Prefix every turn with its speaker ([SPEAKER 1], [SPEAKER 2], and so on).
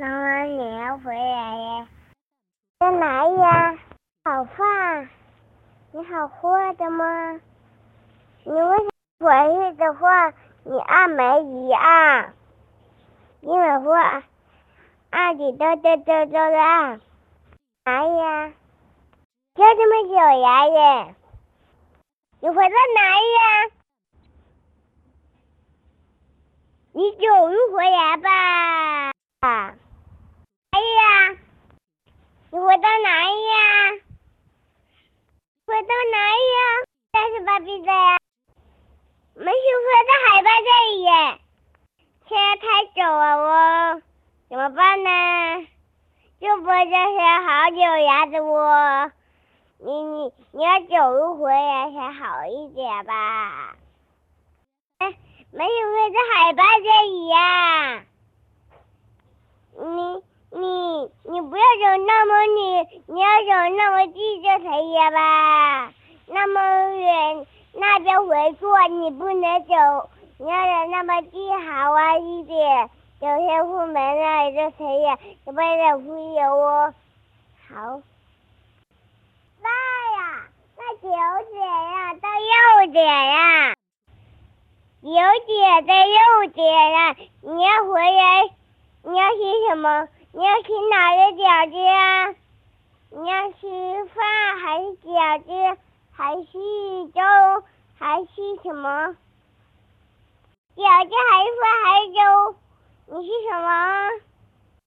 [SPEAKER 1] 妈妈，你要回来呀？在哪里呀？好饭，你好坏的吗？你为什么回去的话，你按没一按？因为话，按你都都都都按。哪里呀？就这么久呀耶？你回到哪里呀？你走路回来吧。哎呀，你回到哪里呀？回到哪里呀？在是芭比的呀？没有，回到海边这里耶。现在太久了，哦怎么办呢？就不这些好久呀，的我，你你你要走路回来才好一点吧？哎，没有回到海坝这里呀。你你不要走那么你你要走那么近就可以了吧？那么远那边回去，你不能走，你要走那么近好玩一点，走天户门那里就可以，你不要忽悠我。好。爸呀，那九点呀，到六点呀，九点到六点呀，你要回来。你要吃什么？你要吃哪个饺子呀？你要吃饭还是饺子，还是粥，还是什么？饺子还是饭还是？